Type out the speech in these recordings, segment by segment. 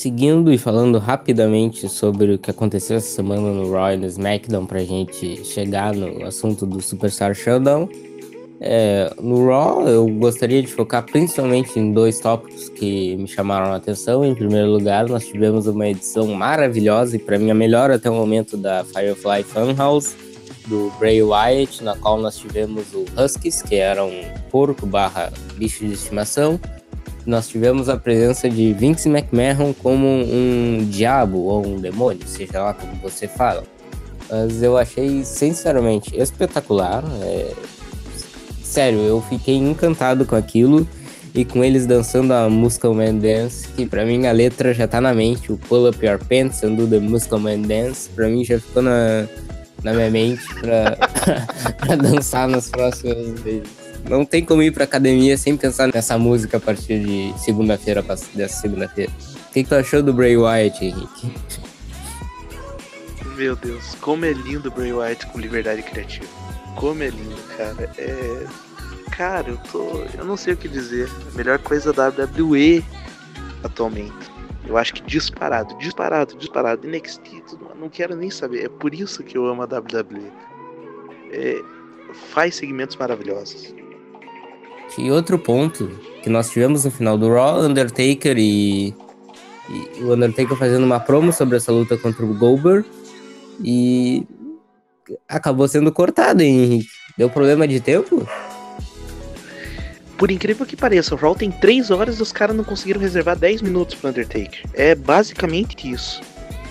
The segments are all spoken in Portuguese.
seguindo e falando rapidamente sobre o que aconteceu essa semana no Raw e no SmackDown pra gente chegar no assunto do Superstar Showdown. É, no Raw, eu gostaria de focar principalmente em dois tópicos que me chamaram a atenção. Em primeiro lugar, nós tivemos uma edição maravilhosa e para mim a melhor até o momento da Firefly Funhouse do Bray Wyatt, na qual nós tivemos o Huskies, que era um porco barra bicho de estimação. Nós tivemos a presença de Vince McMahon como um diabo ou um demônio, seja lá como você fala. Mas eu achei, sinceramente, espetacular. É sério, eu fiquei encantado com aquilo e com eles dançando a Muscle Man Dance, que pra mim a letra já tá na mente, o Pull Up Your Pants and do the Muscle Man Dance, pra mim já ficou na, na minha mente pra, pra dançar nas próximas vezes. Não tem como ir pra academia sem pensar nessa música a partir de segunda-feira, dessa segunda-feira. O que, que tu achou do Bray Wyatt, Henrique? Meu Deus, como é lindo o Bray Wyatt com liberdade criativa. Como é lindo, cara. É. Cara, eu tô. Eu não sei o que dizer. A melhor coisa da WWE atualmente. Eu acho que disparado, disparado, disparado. NXT, não quero nem saber. É por isso que eu amo a WWE. É, faz segmentos maravilhosos. E outro ponto que nós tivemos no final do Raw, Undertaker e, e o Undertaker fazendo uma promo sobre essa luta contra o Goldberg e acabou sendo cortado, hein, Henrique? Deu problema de tempo? Por incrível que pareça, o Raw tem 3 horas e os caras não conseguiram reservar 10 minutos pro Undertaker. É basicamente isso.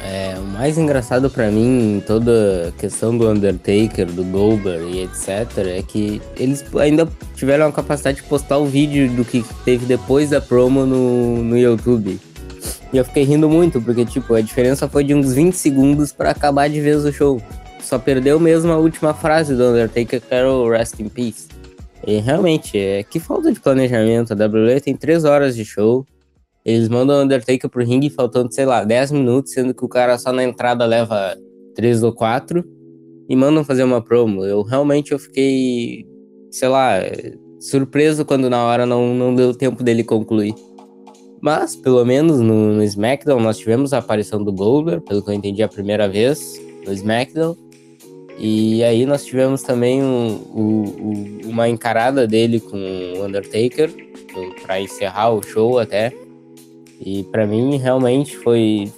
É, o mais engraçado para mim em toda a questão do Undertaker, do Goldberg e etc, é que eles ainda tiveram a capacidade de postar o vídeo do que teve depois da promo no, no YouTube. E eu fiquei rindo muito, porque, tipo, a diferença foi de uns 20 segundos para acabar de vez o show só perdeu mesmo a última frase do Undertaker, que era o Rest in Peace. E realmente, é que falta de planejamento. A WWE tem três horas de show. Eles mandam o Undertaker pro ringue faltando, sei lá, 10 minutos, sendo que o cara só na entrada leva 3 ou 4 e mandam fazer uma promo. Eu realmente eu fiquei, sei lá, surpreso quando na hora não, não deu tempo dele concluir. Mas, pelo menos no, no SmackDown, nós tivemos a aparição do Goldberg, pelo que eu entendi a primeira vez no SmackDown. E aí nós tivemos também um, um, uma encarada dele com o Undertaker para encerrar o show até. E para mim realmente foi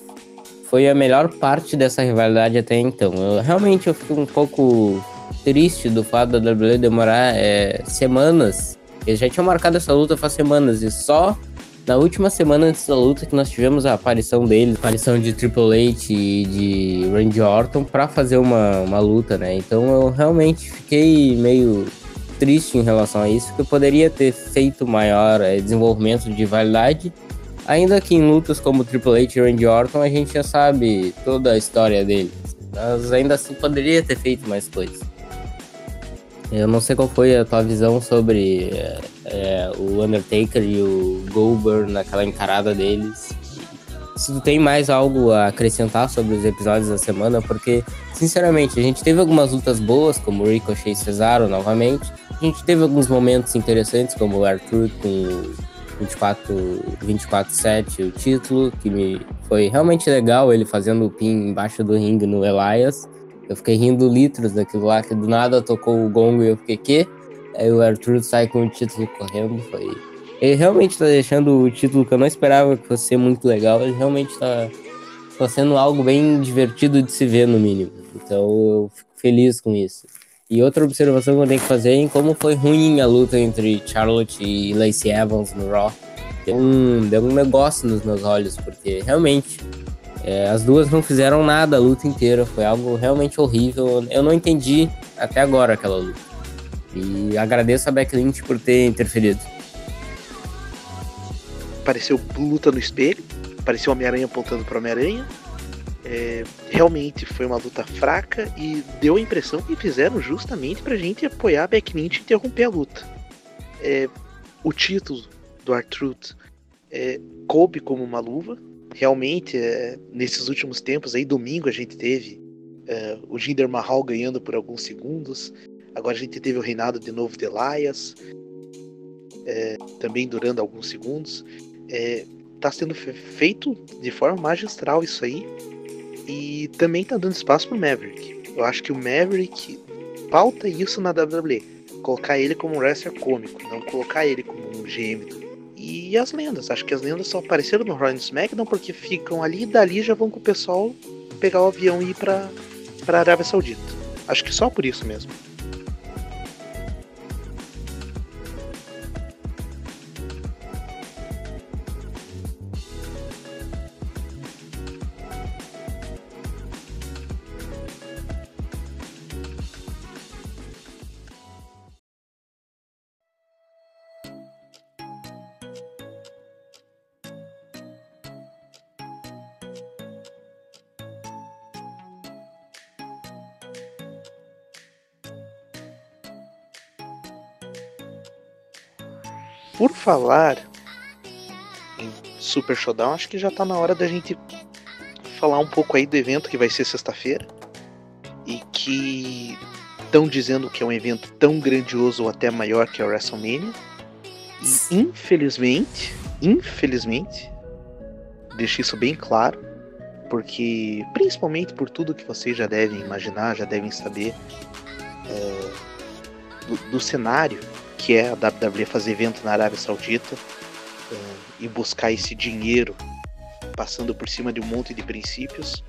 foi a melhor parte dessa rivalidade até então. Eu realmente eu fico um pouco triste do fato da WWE demorar é, semanas. Eles já tinham marcado essa luta faz semanas e só na última semana antes da luta que nós tivemos a aparição deles, a aparição de Triple H e de Randy Orton para fazer uma, uma luta, né? Então eu realmente fiquei meio triste em relação a isso, que eu poderia ter feito maior é, desenvolvimento de validade. Ainda que em lutas como Triple H e Randy Orton a gente já sabe toda a história deles, mas ainda assim poderia ter feito mais coisas. Eu não sei qual foi a tua visão sobre é, é, o Undertaker e o Goldberg naquela encarada deles. Se tu tem mais algo a acrescentar sobre os episódios da semana, porque, sinceramente, a gente teve algumas lutas boas, como Ricochet e Cesaro novamente. A gente teve alguns momentos interessantes, como o Arthur com 24-7 o título, que me foi realmente legal ele fazendo o pin embaixo do ringue no Elias. Eu fiquei rindo litros daquilo lá, que do nada tocou o gongo e eu fiquei, quê? Aí o Arthur sai com o título correndo, foi... Ele realmente tá deixando o título que eu não esperava que fosse muito legal, ele realmente tá, tá sendo algo bem divertido de se ver, no mínimo. Então eu fico feliz com isso. E outra observação que eu tenho que fazer é em como foi ruim a luta entre Charlotte e Lacey Evans no Raw. Deu um, deu um negócio nos meus olhos, porque realmente é, as duas não fizeram nada a luta inteira, foi algo realmente horrível. Eu não entendi até agora aquela luta. E agradeço a Becky Lynch por ter interferido. Pareceu luta no espelho, pareceu Homem-Aranha apontando para Homem-Aranha. É, realmente foi uma luta fraca e deu a impressão que fizeram justamente pra gente apoiar a Becky Lynch e interromper a luta. É, o título do Artruth é, coube como uma luva, realmente, é, nesses últimos tempos, aí domingo a gente teve é, o Jinder Mahal ganhando por alguns segundos. Agora a gente teve o reinado de novo de Elias, é, também durando alguns segundos. É, tá sendo feito de forma magistral isso aí. E também tá dando espaço pro Maverick. Eu acho que o Maverick pauta isso na WWE. Colocar ele como um wrestler cômico, não colocar ele como um gêmeo. E as lendas, acho que as lendas só apareceram no Raw SmackDown porque ficam ali e dali já vão com o pessoal pegar o avião e ir pra, pra Arábia Saudita. Acho que só por isso mesmo. Por falar em Super Showdown, acho que já tá na hora da gente falar um pouco aí do evento que vai ser sexta-feira. E que estão dizendo que é um evento tão grandioso ou até maior que a WrestleMania. E infelizmente, infelizmente, deixo isso bem claro, porque principalmente por tudo que vocês já devem imaginar, já devem saber é, do, do cenário que é a WWE fazer evento na Arábia Saudita uh, e buscar esse dinheiro passando por cima de um monte de princípios.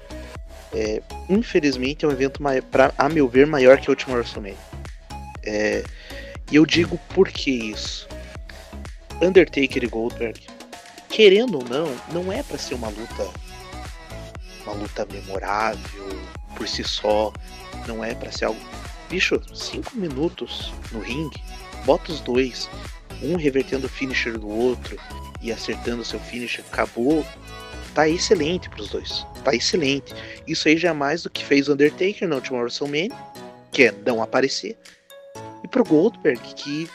É, infelizmente é um evento, pra, a meu ver, maior que a última WrestleMania. É, e eu digo por que isso. Undertaker e Goldberg, querendo ou não, não é para ser uma luta uma luta memorável por si só, não é para ser algo. Bicho, cinco minutos no ringue bota os dois, um revertendo o finisher do outro e acertando seu finisher, acabou. Tá excelente pros dois. Tá excelente. Isso aí já é mais do que fez o Undertaker na última WrestleMania, que é não aparecer. E pro Goldberg, que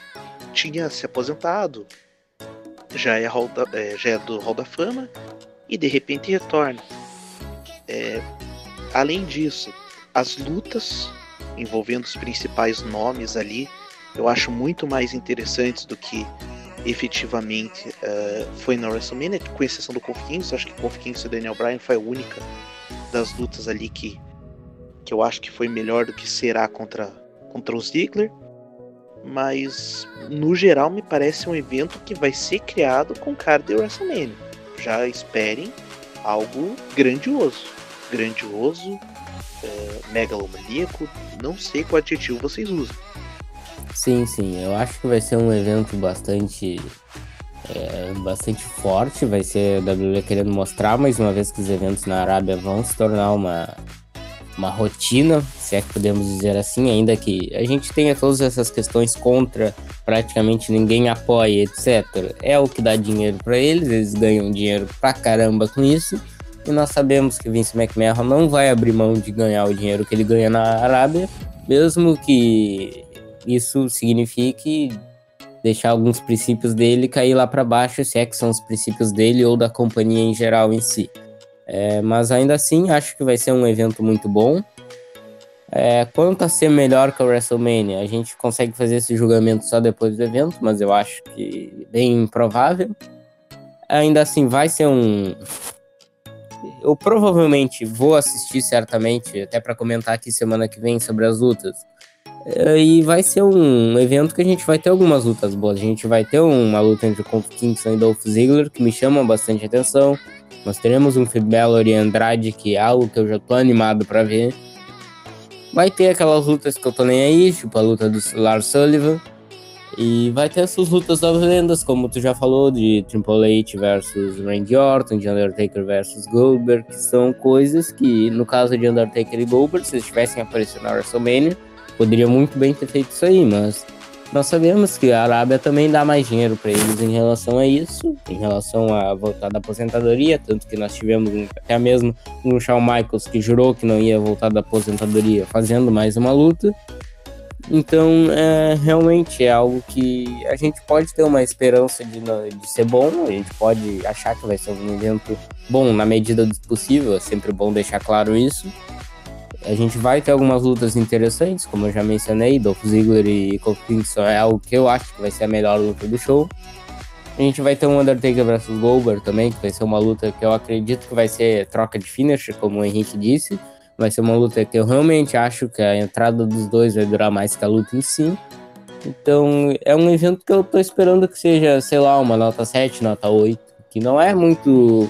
tinha se aposentado, já é, da, é, já é do Hall da Fama, e de repente retorna. É, além disso, as lutas envolvendo os principais nomes ali eu acho muito mais interessantes do que efetivamente uh, foi na WrestleMania, com exceção do Kofi Kingston. Acho que Kofi Kingston e Daniel Bryan foi a única das lutas ali que, que eu acho que foi melhor do que será contra, contra o Ziggler. Mas no geral me parece um evento que vai ser criado com cara de WrestleMania. Já esperem algo grandioso. Grandioso, é, megalomaníaco, não sei qual adjetivo vocês usam. Sim, sim. Eu acho que vai ser um evento bastante. É, bastante forte. Vai ser a WWE querendo mostrar mais uma vez que os eventos na Arábia vão se tornar uma, uma rotina, se é que podemos dizer assim, ainda que a gente tenha todas essas questões contra, praticamente ninguém apoia, etc. É o que dá dinheiro para eles, eles ganham dinheiro pra caramba com isso. E nós sabemos que Vince McMahon não vai abrir mão de ganhar o dinheiro que ele ganha na Arábia, mesmo que isso signifique deixar alguns princípios dele cair lá para baixo, se é que são os princípios dele ou da companhia em geral em si. É, mas ainda assim, acho que vai ser um evento muito bom. É, quanto a ser melhor que o WrestleMania, a gente consegue fazer esse julgamento só depois do evento, mas eu acho que bem improvável. Ainda assim, vai ser um. Eu provavelmente vou assistir certamente, até para comentar aqui semana que vem sobre as lutas. É, e vai ser um evento que a gente vai ter algumas lutas boas. A gente vai ter uma luta entre Kofi Kingston e Dolph Ziggler, que me chama bastante atenção. Nós teremos um Finn Balor e Andrade, que é algo que eu já tô animado para ver. Vai ter aquelas lutas que eu tô nem aí, tipo a luta do Lars Sullivan. E vai ter essas lutas das lendas, como tu já falou, de Triple H versus Randy Orton, de Undertaker versus Goldberg, que são coisas que, no caso de Undertaker e Goldberg, se eles tivessem aparecido na WrestleMania, poderia muito bem ter feito isso aí, mas nós sabemos que a Arábia também dá mais dinheiro para eles em relação a isso, em relação a voltar da aposentadoria, tanto que nós tivemos até mesmo um Shawn Michaels que jurou que não ia voltar da aposentadoria fazendo mais uma luta. Então, é, realmente é algo que a gente pode ter uma esperança de, de ser bom, a gente pode achar que vai ser um evento bom na medida do possível, é sempre bom deixar claro isso. A gente vai ter algumas lutas interessantes, como eu já mencionei, Dolph Ziggler e Kofi Kingston é algo que eu acho que vai ser a melhor luta do show. A gente vai ter um Undertaker versus Goldberg também, que vai ser uma luta que eu acredito que vai ser troca de finish, como o Henrique disse. Vai ser uma luta que eu realmente acho que a entrada dos dois vai durar mais que a luta em si. Então, é um evento que eu tô esperando que seja, sei lá, uma nota 7, nota 8, que não é muito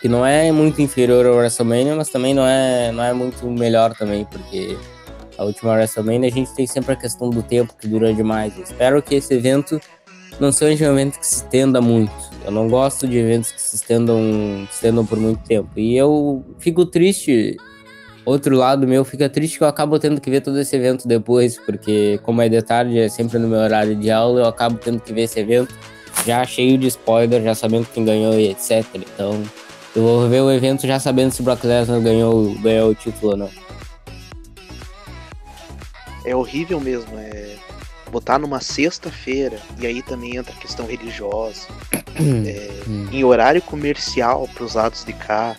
que não é muito inferior ao WrestleMania, mas também não é, não é muito melhor também, porque a última WrestleMania a gente tem sempre a questão do tempo que dura demais. Eu espero que esse evento não seja um evento que se estenda muito. Eu não gosto de eventos que se estendam, se estendam por muito tempo. E eu fico triste. Outro lado meu fica triste que eu acabo tendo que ver todo esse evento depois, porque como é de tarde, é sempre no meu horário de aula, eu acabo tendo que ver esse evento já cheio de spoiler, já sabendo quem ganhou e etc. Então, eu vou ver o evento já sabendo se o Brock Lesnar ganhou, ganhou o título ou não. É horrível mesmo, é botar numa sexta-feira e aí também entra a questão religiosa, é, hum. em horário comercial para os lados de cá.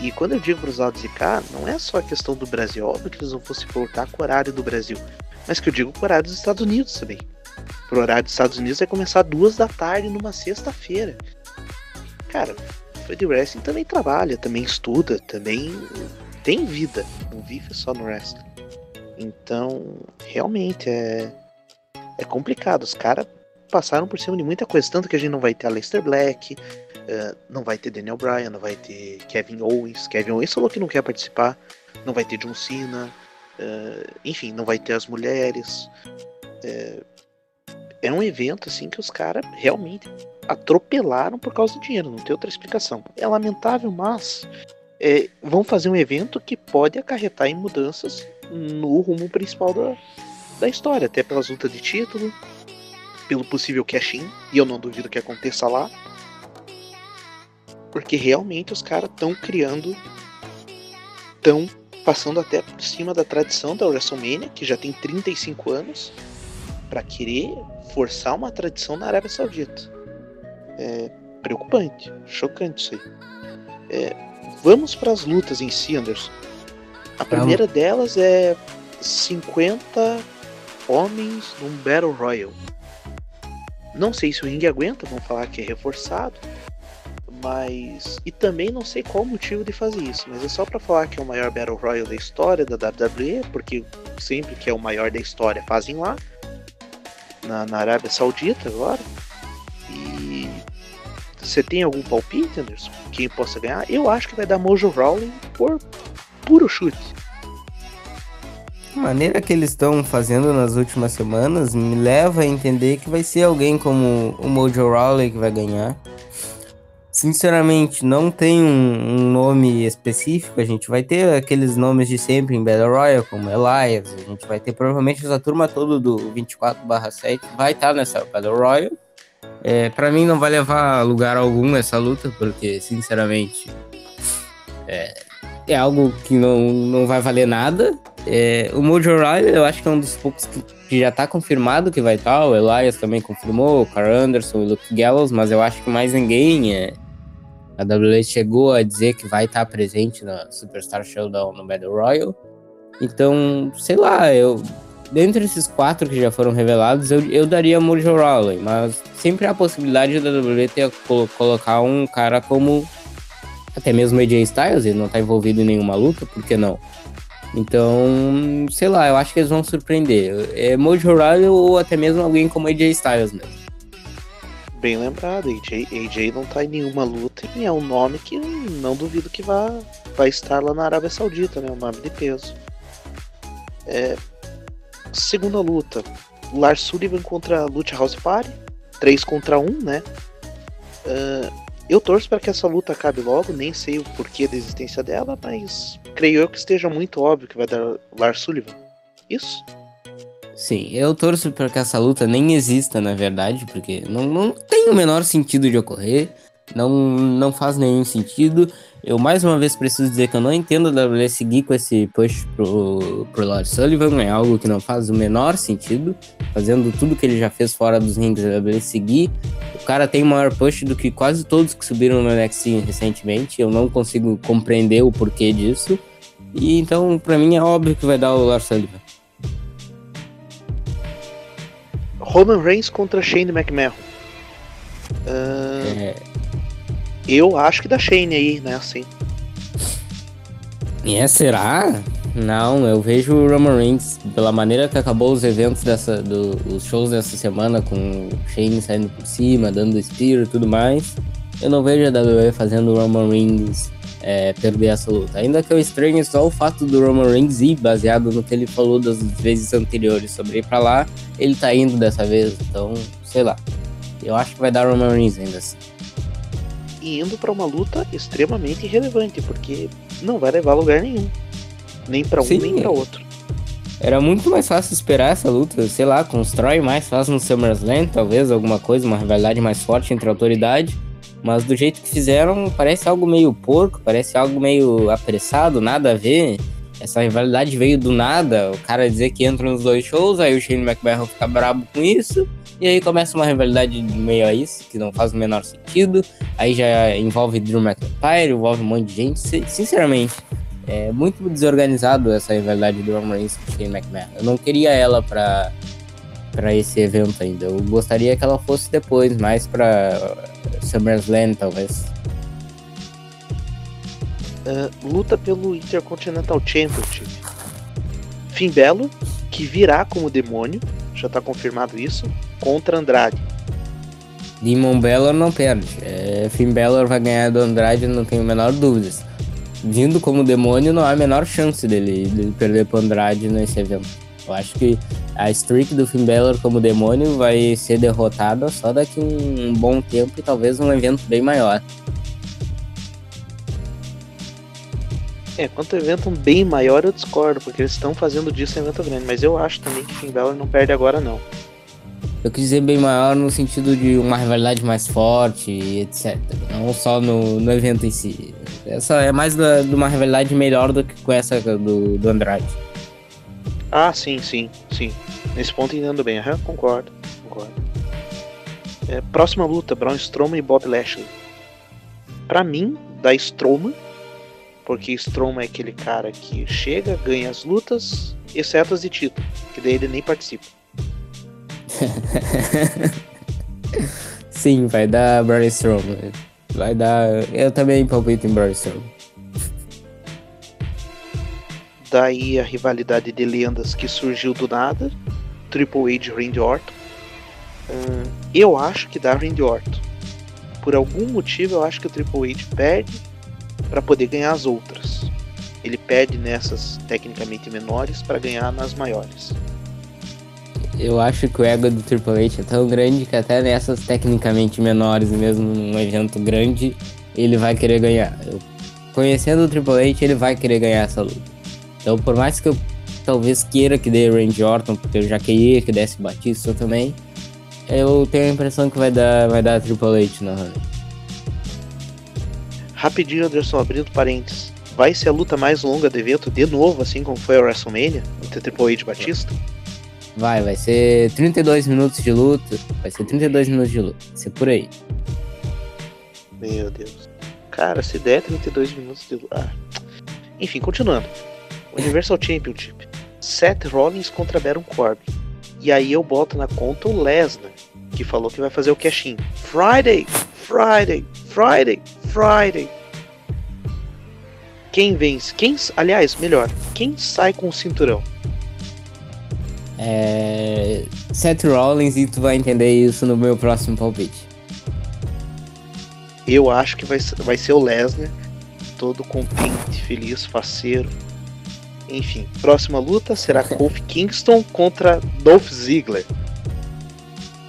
E quando eu digo para os lados de cá, não é só a questão do Brasil, óbvio que eles vão se voltar com o horário do Brasil, mas que eu digo com o horário dos Estados Unidos também. Pro horário dos Estados Unidos vai começar duas da tarde numa sexta-feira. Cara, fã de wrestling também trabalha, também estuda, também tem vida, não vive só no wrestling. Então, realmente é é complicado. Os caras passaram por cima de muita coisa, tanto que a gente não vai ter a Lester Black, uh, não vai ter Daniel Bryan, não vai ter Kevin Owens. Kevin Owens falou que não quer participar, não vai ter John Cena, uh, enfim, não vai ter as mulheres. É, é um evento assim que os caras realmente atropelaram por causa do dinheiro, não tem outra explicação. É lamentável, mas é, vão fazer um evento que pode acarretar em mudanças no rumo principal da, da história, até pelas lutas de título, pelo possível cash-in, e eu não duvido que aconteça lá. Porque realmente os caras estão criando, estão passando até por cima da tradição da WrestleMania, que já tem 35 anos, para querer forçar uma tradição na Arábia Saudita. É preocupante, chocante isso aí. É, vamos para as lutas em si, Anderson. A primeira delas é 50 homens num Battle Royale. Não sei se o ringue aguenta, vão falar que é reforçado, mas e também não sei qual o motivo de fazer isso, mas é só para falar que é o maior Battle Royale da história da WWE, porque sempre que é o maior da história fazem lá na, na Arábia Saudita agora. Você tem algum palpite, Anderson? Quem possa ganhar? Eu acho que vai dar Mojo Rawley por puro chute. A maneira que eles estão fazendo nas últimas semanas me leva a entender que vai ser alguém como o Mojo Rawley que vai ganhar. Sinceramente, não tem um, um, nome específico. A gente vai ter aqueles nomes de sempre em Battle Royale, como Elias. A gente vai ter provavelmente essa turma toda do 24/7 vai estar tá nessa Battle Royale. É, para mim não vai levar lugar algum essa luta, porque sinceramente é, é algo que não, não vai valer nada. É, o Mojo Riley, eu acho que é um dos poucos que, que já tá confirmado que vai estar. O Elias também confirmou, o Carl Anderson, o Luke Gallows, mas eu acho que mais ninguém. É, a WWE chegou a dizer que vai estar tá presente na Superstar Showdown no Battle Royale. Então, sei lá, eu. Dentre esses quatro que já foram revelados, eu, eu daria Mojo Rawley, mas sempre há a possibilidade da WWE ter, colocar um cara como até mesmo AJ Styles, ele não tá envolvido em nenhuma luta, por que não? Então, sei lá, eu acho que eles vão surpreender. É Mojo Rawley ou até mesmo alguém como AJ Styles mesmo. Bem lembrado, AJ, AJ não tá em nenhuma luta e é um nome que não duvido que vá, vai estar lá na Arábia Saudita, né? Um nome de peso. É, segunda luta, Lars Sullivan contra Lucha House Party, 3 contra 1, né? Uh, eu torço para que essa luta acabe logo, nem sei o porquê da existência dela, mas creio eu que esteja muito óbvio que vai dar Lars Sullivan. Isso? Sim, eu torço para que essa luta nem exista, na verdade, porque não, não tem o menor sentido de ocorrer, não, não faz nenhum sentido. Eu mais uma vez preciso dizer que eu não entendo a WWE seguir com esse push pro, pro Lord Sullivan, é algo que não faz o menor sentido, fazendo tudo que ele já fez fora dos rings da WWE seguir. O cara tem maior push do que quase todos que subiram no NXT recentemente, eu não consigo compreender o porquê disso. E então, para mim, é óbvio que vai dar o Lord Sullivan. Roman Reigns contra Shane McMahon. Uh, é. Eu acho que da Shane aí, né? Assim. É, será? Não, eu vejo o Roman Reigns, pela maneira que acabou os eventos dessa, do, os shows dessa semana, com o Shane saindo por cima, dando spear e tudo mais. Eu não vejo a WWE fazendo o Roman Reigns é, perder essa luta. Ainda que eu estranhe só o fato do Roman Reigns ir, baseado no que ele falou das vezes anteriores sobre ir pra lá, ele tá indo dessa vez, então, sei lá. Eu acho que vai dar Roman Reigns ainda assim. E indo para uma luta extremamente irrelevante, porque não vai levar a lugar nenhum. Nem para um, Sim. nem para outro. Era muito mais fácil esperar essa luta, sei lá, constrói mais fácil no SummerSlam, talvez alguma coisa, uma rivalidade mais forte entre a autoridade. Mas do jeito que fizeram, parece algo meio porco, parece algo meio apressado, nada a ver. Essa rivalidade veio do nada, o cara dizer que entra nos dois shows, aí o Shane McMahon fica brabo com isso, e aí começa uma rivalidade meio a isso, que não faz o menor sentido. Aí já envolve Drew McIntyre, envolve um monte de gente. Sinceramente, é muito desorganizado essa rivalidade do Roman Reigns com Shane McMahon. Eu não queria ela pra, pra esse evento ainda. Eu gostaria que ela fosse depois, mais pra SummerSlam, talvez. Uh, luta pelo Intercontinental Championship. Finn Belo, que virá como demônio, já tá confirmado isso, contra Andrade. Demon Bellor não perde. É, Finn Bellor vai ganhar do Andrade, não tenho a menor dúvida vindo como demônio, não há a menor chance dele, dele perder pro Andrade nesse evento. Eu acho que a streak do Finn Balor como demônio vai ser derrotada só daqui um bom tempo e talvez um evento bem maior. É, quanto evento bem maior eu discordo, porque eles estão fazendo disso um evento grande, mas eu acho também que Finn Balor não perde agora não. Eu quis dizer bem maior no sentido de uma rivalidade mais forte, etc. Não só no, no evento em si. Essa é mais da, de uma rivalidade melhor do que com essa do, do Andrade. Ah, sim, sim, sim. Nesse ponto entendo bem. Uhum, concordo, concordo. É, próxima luta, Braun Strowman e Bob Lashley. Pra mim, da Strowman, porque Strowman é aquele cara que chega, ganha as lutas, exceto as de título, que daí ele nem participa. Sim, vai dar Braun Strowman. Vai dar. Eu também palpito em Braun Strowman. Daí a rivalidade de lendas que surgiu do nada. Triple H Randy Orton. Uh, eu acho que dá Randy Orton. Por algum motivo eu acho que o Triple H perde para poder ganhar as outras. Ele perde nessas tecnicamente menores para ganhar nas maiores eu acho que o ego do Triple H é tão grande que até nessas tecnicamente menores, mesmo num evento grande, ele vai querer ganhar. Eu, conhecendo o Triple H, ele vai querer ganhar essa luta. Então, por mais que eu talvez queira que dê Randy Orton, porque eu já queria que desse Batista também, eu tenho a impressão que vai dar, vai dar Triple H na. Rapidinho, Anderson, abrindo parênteses. Vai ser a luta mais longa do evento de novo, assim como foi a WrestleMania, entre Triple H e Batista? Vai, vai ser 32 minutos de luta. Vai ser 32 minutos de luta. Vai ser por aí. Meu Deus. Cara, se der 32 minutos de luta. Ah. Enfim, continuando. Universal Championship. Seth Rollins contra Baron Corbin. E aí eu boto na conta o Lesnar, que falou que vai fazer o cash-in. Friday! Friday! Friday! Friday! Quem vence? Quem, aliás, melhor, quem sai com o cinturão? É... Seth Rollins e tu vai entender isso no meu próximo palpite. Eu acho que vai, vai ser o Lesnar, todo contente, feliz, faceiro. Enfim, próxima luta será Kofi Kingston contra Dolph Ziggler.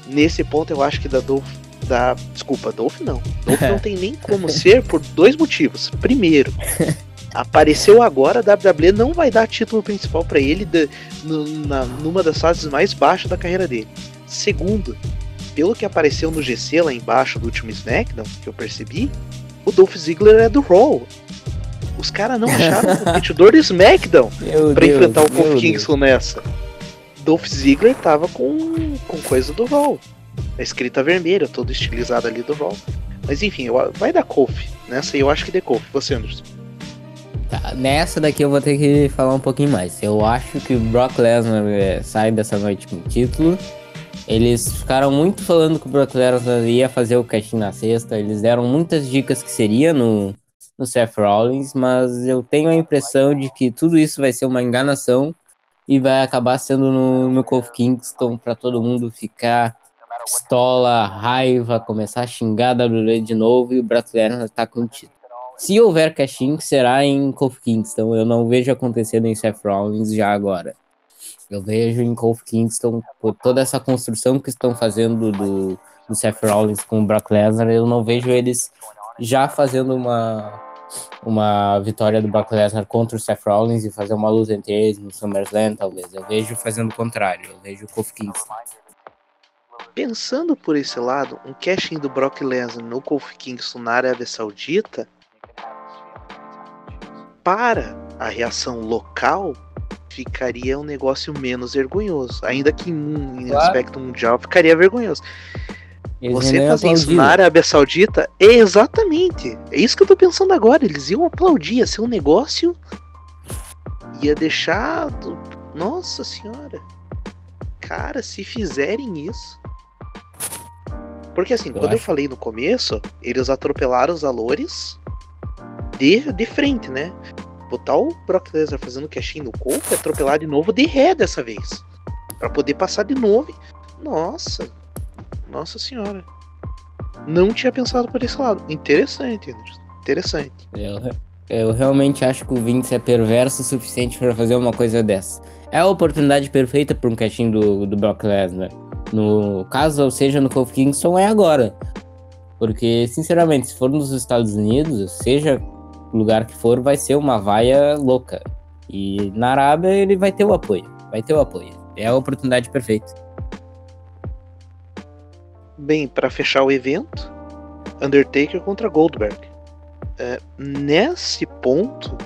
Nesse ponto eu acho que da Dolph. Da, desculpa, Dolph não. Dolph não tem nem como ser por dois motivos. Primeiro, apareceu agora, a WWE não vai dar título principal para ele de, na, numa das fases mais baixas da carreira dele. Segundo, pelo que apareceu no GC lá embaixo do último SmackDown, que eu percebi, o Dolph Ziggler é do Raw. Os caras não acharam o competidor do SmackDown para enfrentar o Kofi Kingston nessa. Dolph Ziggler tava com, com coisa do Raw. A escrita vermelha, toda estilizada ali do Raw. Mas enfim, eu, vai dar Kofi. Nessa eu acho que de Kofi. Você, Anderson. Tá, nessa daqui eu vou ter que falar um pouquinho mais. Eu acho que o Brock Lesnar é, sai dessa noite com o título. Eles ficaram muito falando que o Brock Lesnar ia fazer o casting na sexta. Eles deram muitas dicas que seria no, no Seth Rollins, mas eu tenho a impressão de que tudo isso vai ser uma enganação e vai acabar sendo no, no Kofi Kingston para todo mundo ficar pistola, raiva, começar a xingar a WWE de novo e o Brock Lesnar tá contido. Se houver casting, será em Kofi Kingston. Eu não vejo acontecendo em Seth Rollins já agora. Eu vejo em Kofi Kingston, por toda essa construção que estão fazendo do, do Seth Rollins com o Brock Lesnar, eu não vejo eles já fazendo uma, uma vitória do Brock Lesnar contra o Seth Rollins e fazer uma luta entre eles no SummerSlam, talvez. Eu vejo fazendo o contrário, eu vejo o Kofi Kingston. Pensando por esse lado, um casting do Brock Lesnar no Kofi Kingston na Arábia Saudita, para a reação local, ficaria um negócio menos vergonhoso. Ainda que em claro. aspecto mundial ficaria vergonhoso. Eles Você fazer isso na Arábia Saudita, é exatamente. É isso que eu tô pensando agora. Eles iam aplaudir, ia ser um negócio. Ia deixar. Nossa senhora. Cara, se fizerem isso. Porque assim, eu quando acho. eu falei no começo, eles atropelaram os valores de, de frente, né? Botar o Brock Lesnar fazendo cashin no corpo e atropelar de novo de ré dessa vez. para poder passar de novo. Nossa. Nossa senhora. Não tinha pensado por esse lado. Interessante, Interessante. Eu, eu realmente acho que o Vince é perverso o suficiente para fazer uma coisa dessa. É a oportunidade perfeita para um cashin do, do Brock Lesnar. No caso, ou seja, no Kofi Kingston, é agora. Porque, sinceramente, se for nos Estados Unidos, seja lugar que for, vai ser uma vaia louca. E na Arábia ele vai ter o apoio. Vai ter o apoio. É a oportunidade perfeita. Bem, para fechar o evento, Undertaker contra Goldberg. É, nesse ponto,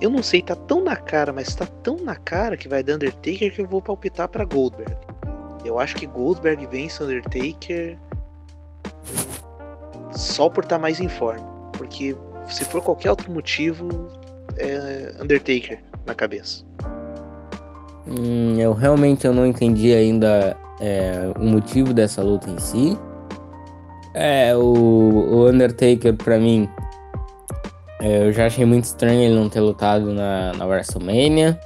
eu não sei, tá tão na cara, mas tá tão na cara que vai dar Undertaker que eu vou palpitar para Goldberg. Eu acho que Goldberg vence Undertaker só por estar tá mais em forma. Porque se for qualquer outro motivo, é Undertaker na cabeça. Hum, eu realmente eu não entendi ainda é, o motivo dessa luta em si. É, o, o Undertaker, pra mim, é, eu já achei muito estranho ele não ter lutado na, na WrestleMania.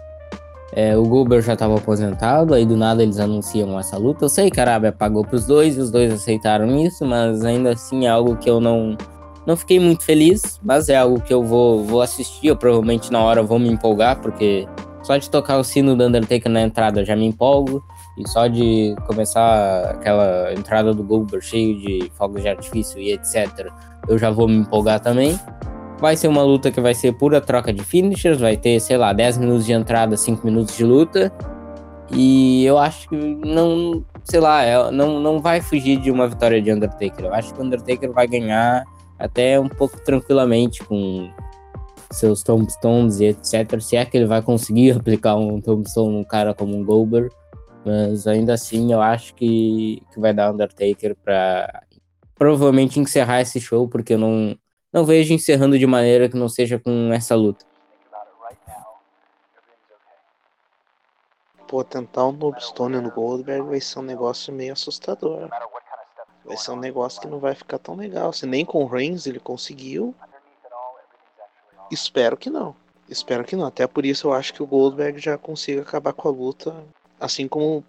É, o Goldberg já estava aposentado, aí do nada eles anunciam essa luta. Eu sei que a Arábia pagou pros dois, e os dois aceitaram isso, mas ainda assim é algo que eu não, não fiquei muito feliz, mas é algo que eu vou, vou assistir. Eu provavelmente na hora vou me empolgar, porque só de tocar o sino do Undertaker na entrada já me empolgo. E só de começar aquela entrada do Goldberg cheio de fogos de artifício e etc., eu já vou me empolgar também. Vai ser uma luta que vai ser pura troca de finishers, vai ter, sei lá, 10 minutos de entrada, 5 minutos de luta. E eu acho que não, sei lá, é, não, não vai fugir de uma vitória de Undertaker. Eu acho que o Undertaker vai ganhar até um pouco tranquilamente com seus tombstones e etc. Se é que ele vai conseguir aplicar um tombstone num cara como um Goldberg, mas ainda assim eu acho que, que vai dar Undertaker para provavelmente encerrar esse show, porque eu não, não vejo encerrando de maneira que não seja com essa luta. Pô, tentar um Tombstone no Goldberg vai ser um negócio meio assustador vai ser um negócio que não vai ficar tão legal. Se nem com o Reigns ele conseguiu. Espero que não. Espero que não. Até por isso eu acho que o Goldberg já consiga acabar com a luta. Assim como.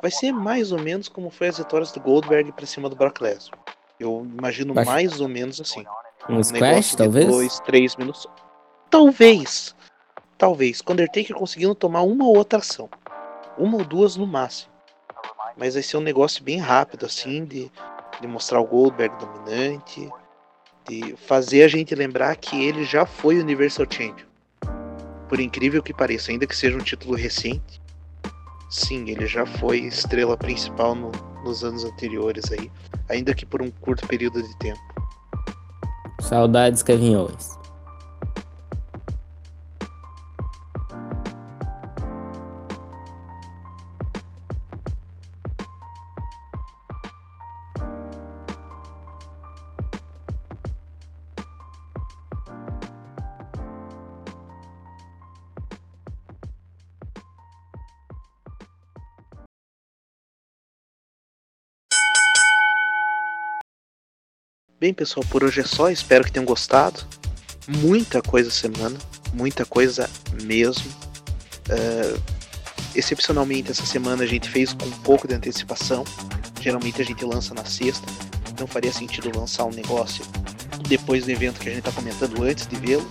Vai ser mais ou menos como foi as vitórias do Goldberg pra cima do Brock Lesnar. Eu imagino mais ou menos assim. Um, um squash, talvez? Dois, três minutos. Talvez. Talvez. Undertaker conseguindo tomar uma ou outra ação. Uma ou duas no máximo mas vai ser um negócio bem rápido, assim, de, de mostrar o Goldberg dominante, de fazer a gente lembrar que ele já foi Universal Champion. Por incrível que pareça, ainda que seja um título recente, sim, ele já foi estrela principal no, nos anos anteriores aí, ainda que por um curto período de tempo. Saudades, Kevin Owens. Bem, pessoal, por hoje é só. Espero que tenham gostado. Muita coisa semana, muita coisa mesmo. Uh, excepcionalmente, essa semana a gente fez com um pouco de antecipação. Geralmente a gente lança na sexta. Não faria sentido lançar um negócio depois do evento que a gente está comentando antes de vê-lo.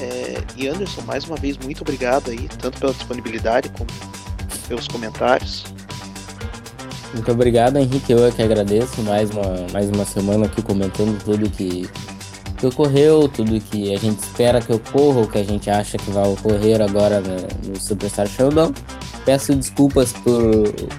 É, e Anderson, mais uma vez, muito obrigado aí, tanto pela disponibilidade como pelos comentários. Muito obrigado, Henrique. Eu é que agradeço mais uma, mais uma semana aqui comentando tudo que, que ocorreu, tudo que a gente espera que ocorra, o que a gente acha que vai ocorrer agora no, no Superstar Showdown. Peço desculpas por,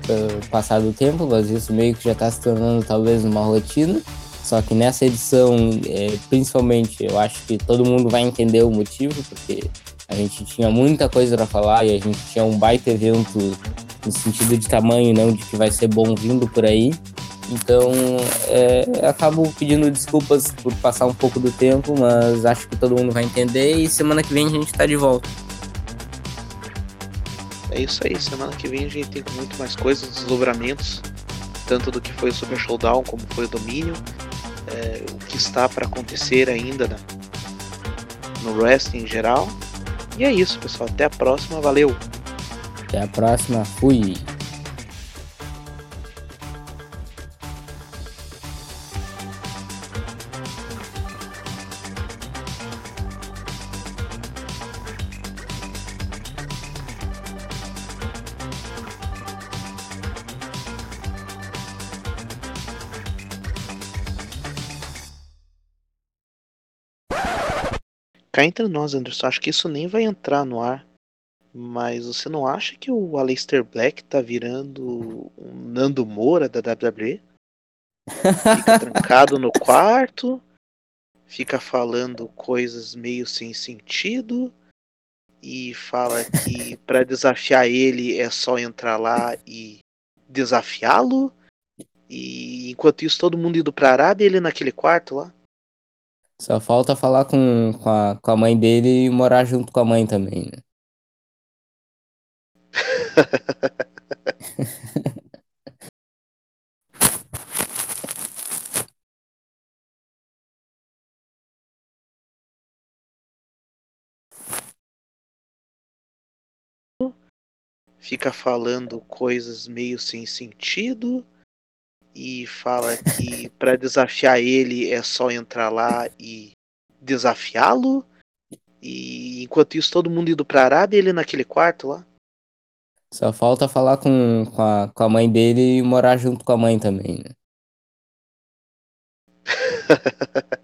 por passar do tempo, mas isso meio que já está se tornando talvez uma rotina. Só que nessa edição, é, principalmente, eu acho que todo mundo vai entender o motivo, porque a gente tinha muita coisa para falar e a gente tinha um baita evento no sentido de tamanho, não de que vai ser bom vindo por aí. Então, é, acabo pedindo desculpas por passar um pouco do tempo, mas acho que todo mundo vai entender e semana que vem a gente está de volta. É isso aí, semana que vem a gente tem muito mais coisas, desdobramentos, tanto do que foi o Super Showdown como foi o Domínio, é, o que está para acontecer ainda no wrestling em geral. E é isso, pessoal. Até a próxima. Valeu! Até a próxima. Fui! Cá entre nós, Anderson, acho que isso nem vai entrar no ar. Mas você não acha que o Aleister Black tá virando um Nando Moura da WWE? Fica trancado no quarto, fica falando coisas meio sem sentido e fala que para desafiar ele é só entrar lá e desafiá-lo. E enquanto isso, todo mundo indo pra Arábia, ele naquele quarto lá. Só falta falar com, com, a, com a mãe dele e morar junto com a mãe também, né? Fica falando coisas meio sem sentido e fala que para desafiar ele é só entrar lá e desafiá-lo. E enquanto isso, todo mundo indo pra Arábia, ele naquele quarto lá. Só falta falar com, com, a, com a mãe dele e morar junto com a mãe também, né?